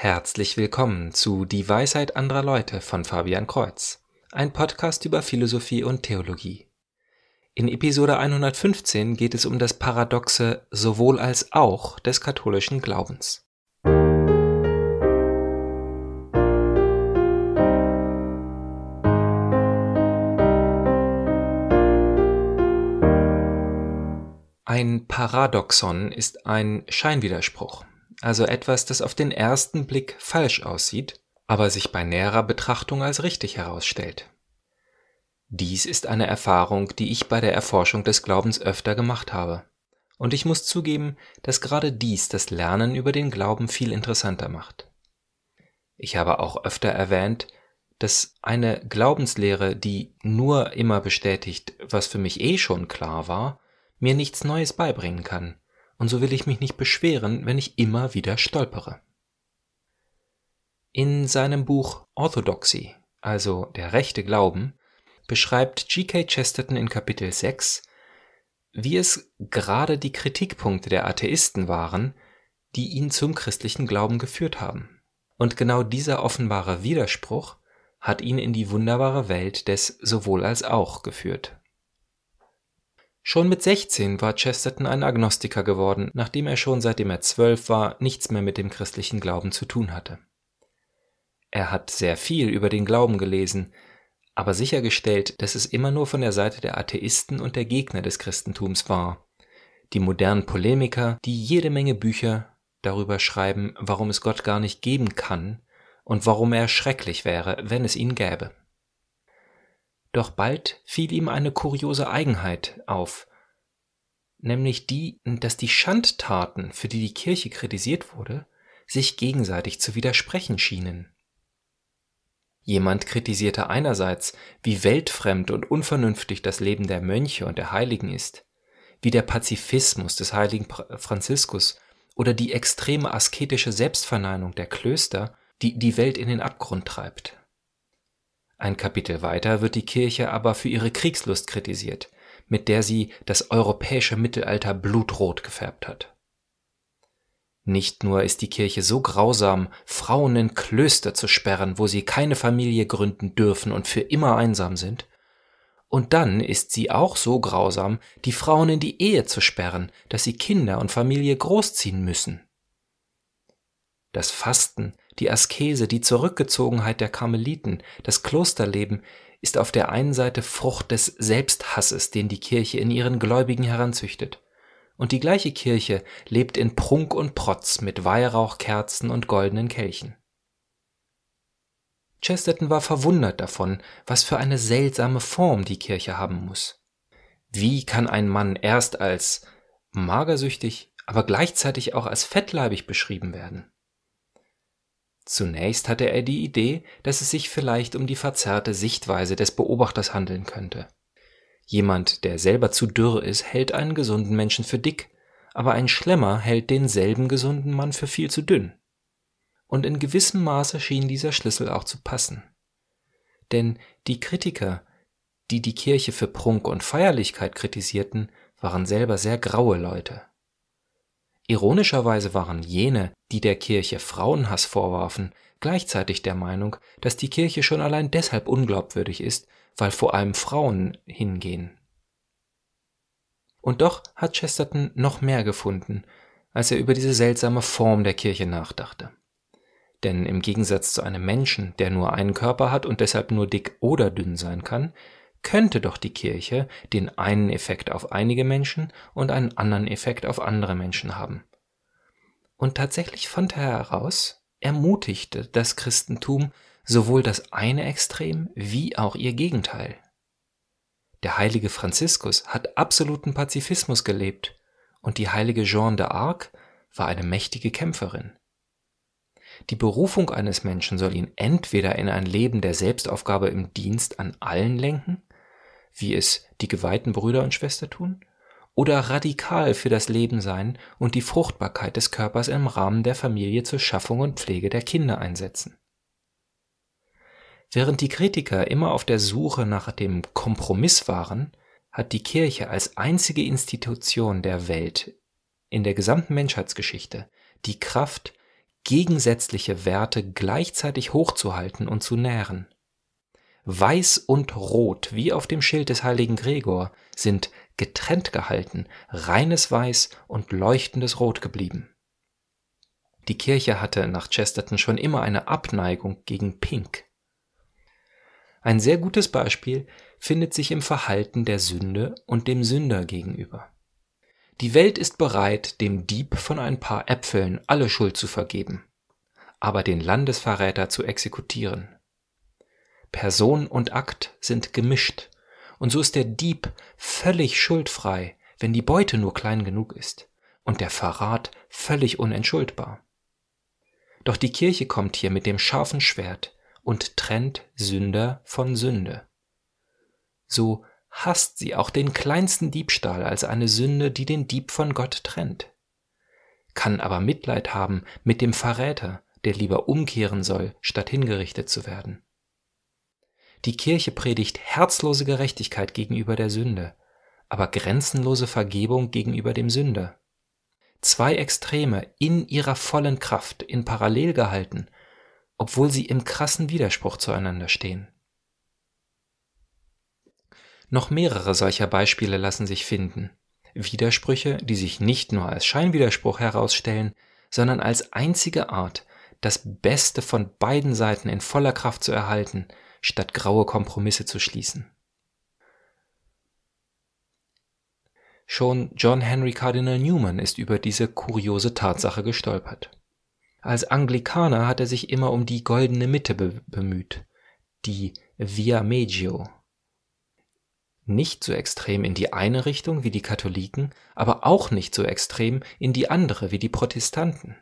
Herzlich willkommen zu Die Weisheit anderer Leute von Fabian Kreuz, ein Podcast über Philosophie und Theologie. In Episode 115 geht es um das Paradoxe sowohl als auch des katholischen Glaubens. Ein Paradoxon ist ein Scheinwiderspruch, also etwas, das auf den ersten Blick falsch aussieht, aber sich bei näherer Betrachtung als richtig herausstellt. Dies ist eine Erfahrung, die ich bei der Erforschung des Glaubens öfter gemacht habe. Und ich muss zugeben, dass gerade dies das Lernen über den Glauben viel interessanter macht. Ich habe auch öfter erwähnt, dass eine Glaubenslehre, die nur immer bestätigt, was für mich eh schon klar war, mir nichts Neues beibringen kann, und so will ich mich nicht beschweren, wenn ich immer wieder stolpere. In seinem Buch Orthodoxy, also der rechte Glauben, beschreibt G.K. Chesterton in Kapitel 6, wie es gerade die Kritikpunkte der Atheisten waren, die ihn zum christlichen Glauben geführt haben. Und genau dieser offenbare Widerspruch hat ihn in die wunderbare Welt des sowohl als auch geführt. Schon mit 16 war Chesterton ein Agnostiker geworden, nachdem er schon seitdem er zwölf war nichts mehr mit dem christlichen Glauben zu tun hatte. Er hat sehr viel über den Glauben gelesen, aber sichergestellt, dass es immer nur von der Seite der Atheisten und der Gegner des Christentums war. Die modernen Polemiker, die jede Menge Bücher darüber schreiben, warum es Gott gar nicht geben kann und warum er schrecklich wäre, wenn es ihn gäbe. Doch bald fiel ihm eine kuriose Eigenheit auf, nämlich die, dass die Schandtaten, für die die Kirche kritisiert wurde, sich gegenseitig zu widersprechen schienen. Jemand kritisierte einerseits, wie weltfremd und unvernünftig das Leben der Mönche und der Heiligen ist, wie der Pazifismus des heiligen Franziskus oder die extreme asketische Selbstverneinung der Klöster, die die Welt in den Abgrund treibt. Ein Kapitel weiter wird die Kirche aber für ihre Kriegslust kritisiert, mit der sie das europäische Mittelalter blutrot gefärbt hat. Nicht nur ist die Kirche so grausam, Frauen in Klöster zu sperren, wo sie keine Familie gründen dürfen und für immer einsam sind, und dann ist sie auch so grausam, die Frauen in die Ehe zu sperren, dass sie Kinder und Familie großziehen müssen. Das Fasten, die Askese, die Zurückgezogenheit der Karmeliten, das Klosterleben ist auf der einen Seite Frucht des Selbsthasses, den die Kirche in ihren Gläubigen heranzüchtet. Und die gleiche Kirche lebt in Prunk und Protz mit Weihrauchkerzen und goldenen Kelchen. Chesterton war verwundert davon, was für eine seltsame Form die Kirche haben muss. Wie kann ein Mann erst als magersüchtig, aber gleichzeitig auch als fettleibig beschrieben werden? Zunächst hatte er die Idee, dass es sich vielleicht um die verzerrte Sichtweise des Beobachters handeln könnte. Jemand, der selber zu dürr ist, hält einen gesunden Menschen für dick, aber ein Schlemmer hält denselben gesunden Mann für viel zu dünn. Und in gewissem Maße schien dieser Schlüssel auch zu passen. Denn die Kritiker, die die Kirche für Prunk und Feierlichkeit kritisierten, waren selber sehr graue Leute. Ironischerweise waren jene, die der Kirche Frauenhass vorwarfen, gleichzeitig der Meinung, dass die Kirche schon allein deshalb unglaubwürdig ist, weil vor allem Frauen hingehen. Und doch hat Chesterton noch mehr gefunden, als er über diese seltsame Form der Kirche nachdachte. Denn im Gegensatz zu einem Menschen, der nur einen Körper hat und deshalb nur dick oder dünn sein kann, könnte doch die Kirche den einen Effekt auf einige Menschen und einen anderen Effekt auf andere Menschen haben. Und tatsächlich fand er heraus, ermutigte das Christentum sowohl das eine Extrem wie auch ihr Gegenteil. Der heilige Franziskus hat absoluten Pazifismus gelebt und die heilige Jeanne d'Arc war eine mächtige Kämpferin. Die Berufung eines Menschen soll ihn entweder in ein Leben der Selbstaufgabe im Dienst an allen lenken wie es die geweihten Brüder und Schwestern tun, oder radikal für das Leben sein und die Fruchtbarkeit des Körpers im Rahmen der Familie zur Schaffung und Pflege der Kinder einsetzen. Während die Kritiker immer auf der Suche nach dem Kompromiss waren, hat die Kirche als einzige Institution der Welt in der gesamten Menschheitsgeschichte die Kraft, gegensätzliche Werte gleichzeitig hochzuhalten und zu nähren. Weiß und Rot, wie auf dem Schild des heiligen Gregor, sind getrennt gehalten, reines Weiß und leuchtendes Rot geblieben. Die Kirche hatte nach Chesterton schon immer eine Abneigung gegen Pink. Ein sehr gutes Beispiel findet sich im Verhalten der Sünde und dem Sünder gegenüber. Die Welt ist bereit, dem Dieb von ein paar Äpfeln alle Schuld zu vergeben, aber den Landesverräter zu exekutieren. Person und Akt sind gemischt, und so ist der Dieb völlig schuldfrei, wenn die Beute nur klein genug ist, und der Verrat völlig unentschuldbar. Doch die Kirche kommt hier mit dem scharfen Schwert und trennt Sünder von Sünde. So hasst sie auch den kleinsten Diebstahl als eine Sünde, die den Dieb von Gott trennt, kann aber Mitleid haben mit dem Verräter, der lieber umkehren soll, statt hingerichtet zu werden. Die Kirche predigt herzlose Gerechtigkeit gegenüber der Sünde, aber grenzenlose Vergebung gegenüber dem Sünder. Zwei Extreme in ihrer vollen Kraft in parallel gehalten, obwohl sie im krassen Widerspruch zueinander stehen. Noch mehrere solcher Beispiele lassen sich finden. Widersprüche, die sich nicht nur als Scheinwiderspruch herausstellen, sondern als einzige Art, das Beste von beiden Seiten in voller Kraft zu erhalten, statt graue Kompromisse zu schließen. Schon John Henry Cardinal Newman ist über diese kuriose Tatsache gestolpert. Als Anglikaner hat er sich immer um die goldene Mitte be bemüht, die Via Medio, nicht so extrem in die eine Richtung wie die Katholiken, aber auch nicht so extrem in die andere wie die Protestanten.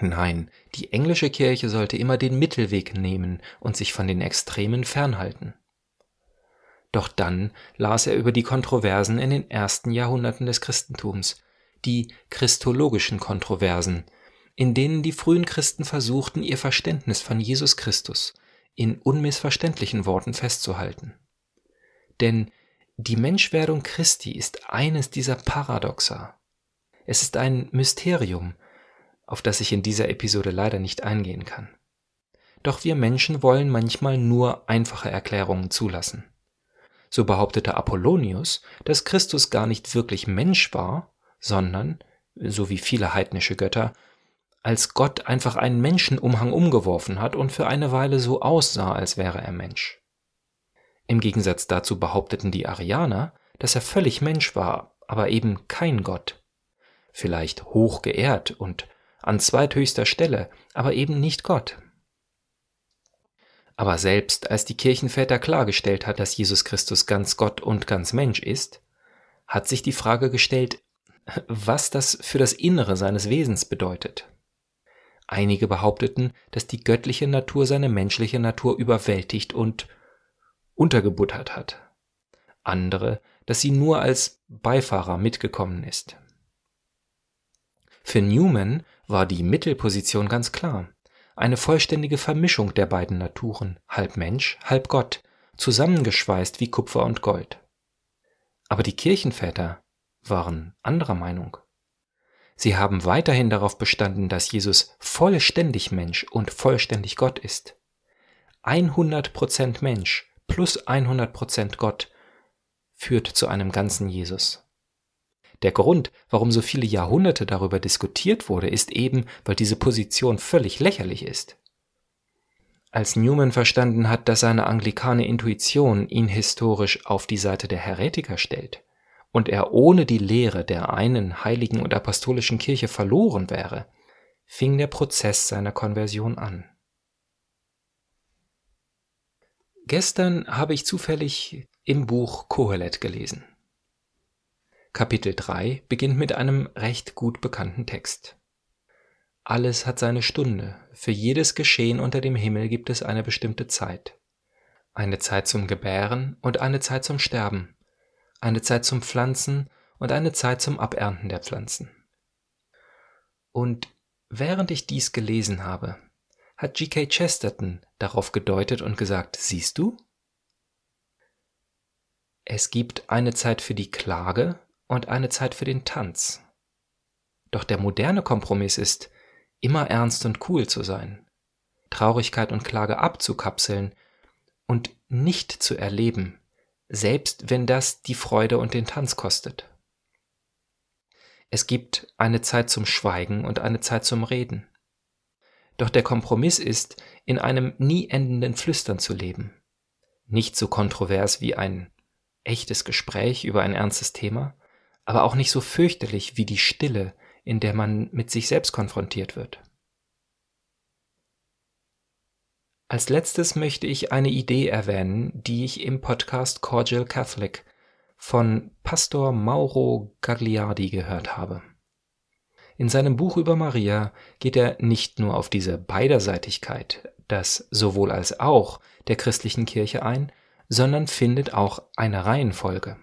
Nein, die englische Kirche sollte immer den Mittelweg nehmen und sich von den Extremen fernhalten. Doch dann las er über die Kontroversen in den ersten Jahrhunderten des Christentums, die christologischen Kontroversen, in denen die frühen Christen versuchten, ihr Verständnis von Jesus Christus in unmissverständlichen Worten festzuhalten. Denn die Menschwerdung Christi ist eines dieser Paradoxa. Es ist ein Mysterium, auf das ich in dieser Episode leider nicht eingehen kann. Doch wir Menschen wollen manchmal nur einfache Erklärungen zulassen. So behauptete Apollonius, dass Christus gar nicht wirklich Mensch war, sondern, so wie viele heidnische Götter, als Gott einfach einen Menschenumhang umgeworfen hat und für eine Weile so aussah, als wäre er Mensch. Im Gegensatz dazu behaupteten die Arianer, dass er völlig Mensch war, aber eben kein Gott. Vielleicht hoch geehrt und an zweithöchster Stelle, aber eben nicht Gott. Aber selbst als die Kirchenväter klargestellt hat, dass Jesus Christus ganz Gott und ganz Mensch ist, hat sich die Frage gestellt, was das für das Innere seines Wesens bedeutet. Einige behaupteten, dass die göttliche Natur seine menschliche Natur überwältigt und untergebuttert hat. Andere, dass sie nur als Beifahrer mitgekommen ist. Für Newman war die Mittelposition ganz klar. Eine vollständige Vermischung der beiden Naturen, halb Mensch, halb Gott, zusammengeschweißt wie Kupfer und Gold. Aber die Kirchenväter waren anderer Meinung. Sie haben weiterhin darauf bestanden, dass Jesus vollständig Mensch und vollständig Gott ist. 100% Mensch plus 100% Gott führt zu einem ganzen Jesus. Der Grund, warum so viele Jahrhunderte darüber diskutiert wurde, ist eben, weil diese Position völlig lächerlich ist. Als Newman verstanden hat, dass seine anglikane Intuition ihn historisch auf die Seite der Heretiker stellt und er ohne die Lehre der einen heiligen und apostolischen Kirche verloren wäre, fing der Prozess seiner Konversion an. Gestern habe ich zufällig im Buch Kohelet gelesen. Kapitel 3 beginnt mit einem recht gut bekannten Text. Alles hat seine Stunde, für jedes Geschehen unter dem Himmel gibt es eine bestimmte Zeit. Eine Zeit zum Gebären und eine Zeit zum Sterben, eine Zeit zum Pflanzen und eine Zeit zum Abernten der Pflanzen. Und während ich dies gelesen habe, hat G.K. Chesterton darauf gedeutet und gesagt, siehst du? Es gibt eine Zeit für die Klage und eine Zeit für den Tanz. Doch der moderne Kompromiss ist, immer ernst und cool zu sein, Traurigkeit und Klage abzukapseln und nicht zu erleben, selbst wenn das die Freude und den Tanz kostet. Es gibt eine Zeit zum Schweigen und eine Zeit zum Reden. Doch der Kompromiss ist, in einem nie endenden Flüstern zu leben. Nicht so kontrovers wie ein echtes Gespräch über ein ernstes Thema, aber auch nicht so fürchterlich wie die Stille, in der man mit sich selbst konfrontiert wird. Als letztes möchte ich eine Idee erwähnen, die ich im Podcast Cordial Catholic von Pastor Mauro Gagliardi gehört habe. In seinem Buch über Maria geht er nicht nur auf diese Beiderseitigkeit, das sowohl als auch der christlichen Kirche ein, sondern findet auch eine Reihenfolge.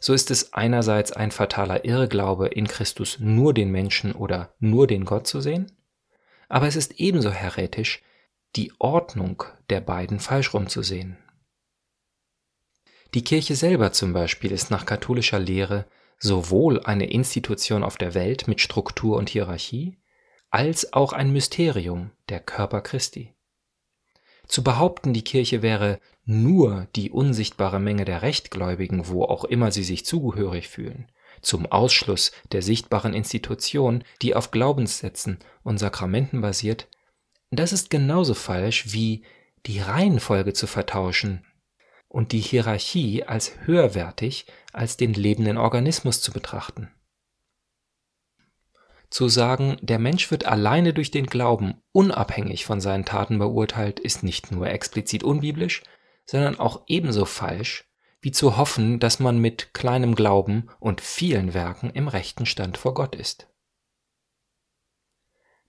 So ist es einerseits ein fataler Irrglaube, in Christus nur den Menschen oder nur den Gott zu sehen, aber es ist ebenso heretisch, die Ordnung der beiden falsch rumzusehen. Die Kirche selber zum Beispiel ist nach katholischer Lehre sowohl eine Institution auf der Welt mit Struktur und Hierarchie, als auch ein Mysterium, der Körper Christi. Zu behaupten, die Kirche wäre nur die unsichtbare Menge der Rechtgläubigen, wo auch immer sie sich zugehörig fühlen, zum Ausschluss der sichtbaren Institution, die auf Glaubenssätzen und Sakramenten basiert, das ist genauso falsch wie die Reihenfolge zu vertauschen und die Hierarchie als höherwertig als den lebenden Organismus zu betrachten. Zu sagen, der Mensch wird alleine durch den Glauben unabhängig von seinen Taten beurteilt, ist nicht nur explizit unbiblisch, sondern auch ebenso falsch, wie zu hoffen, dass man mit kleinem Glauben und vielen Werken im rechten Stand vor Gott ist.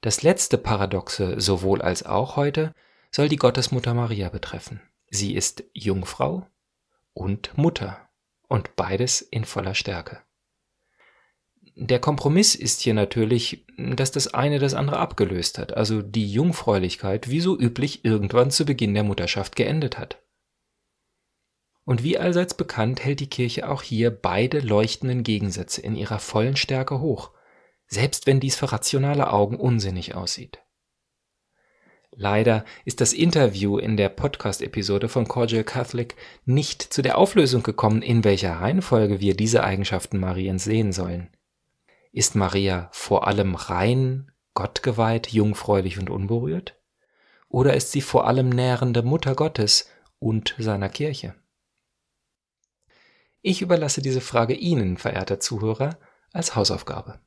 Das letzte Paradoxe sowohl als auch heute soll die Gottesmutter Maria betreffen. Sie ist Jungfrau und Mutter und beides in voller Stärke. Der Kompromiss ist hier natürlich, dass das eine das andere abgelöst hat, also die Jungfräulichkeit wie so üblich irgendwann zu Beginn der Mutterschaft geendet hat. Und wie allseits bekannt hält die Kirche auch hier beide leuchtenden Gegensätze in ihrer vollen Stärke hoch, selbst wenn dies für rationale Augen unsinnig aussieht. Leider ist das Interview in der Podcast-Episode von Cordial Catholic nicht zu der Auflösung gekommen, in welcher Reihenfolge wir diese Eigenschaften Mariens sehen sollen. Ist Maria vor allem rein, gottgeweiht, jungfräulich und unberührt? Oder ist sie vor allem nährende Mutter Gottes und seiner Kirche? Ich überlasse diese Frage Ihnen, verehrter Zuhörer, als Hausaufgabe.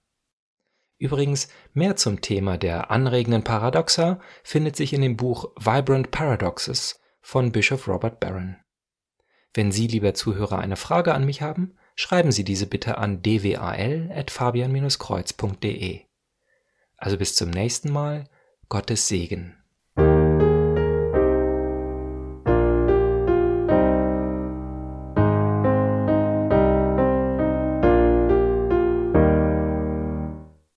Übrigens, mehr zum Thema der anregenden Paradoxa findet sich in dem Buch Vibrant Paradoxes von Bischof Robert Barron. Wenn Sie, lieber Zuhörer, eine Frage an mich haben, schreiben Sie diese bitte an dwal.fabian-kreuz.de. Also bis zum nächsten Mal, Gottes Segen.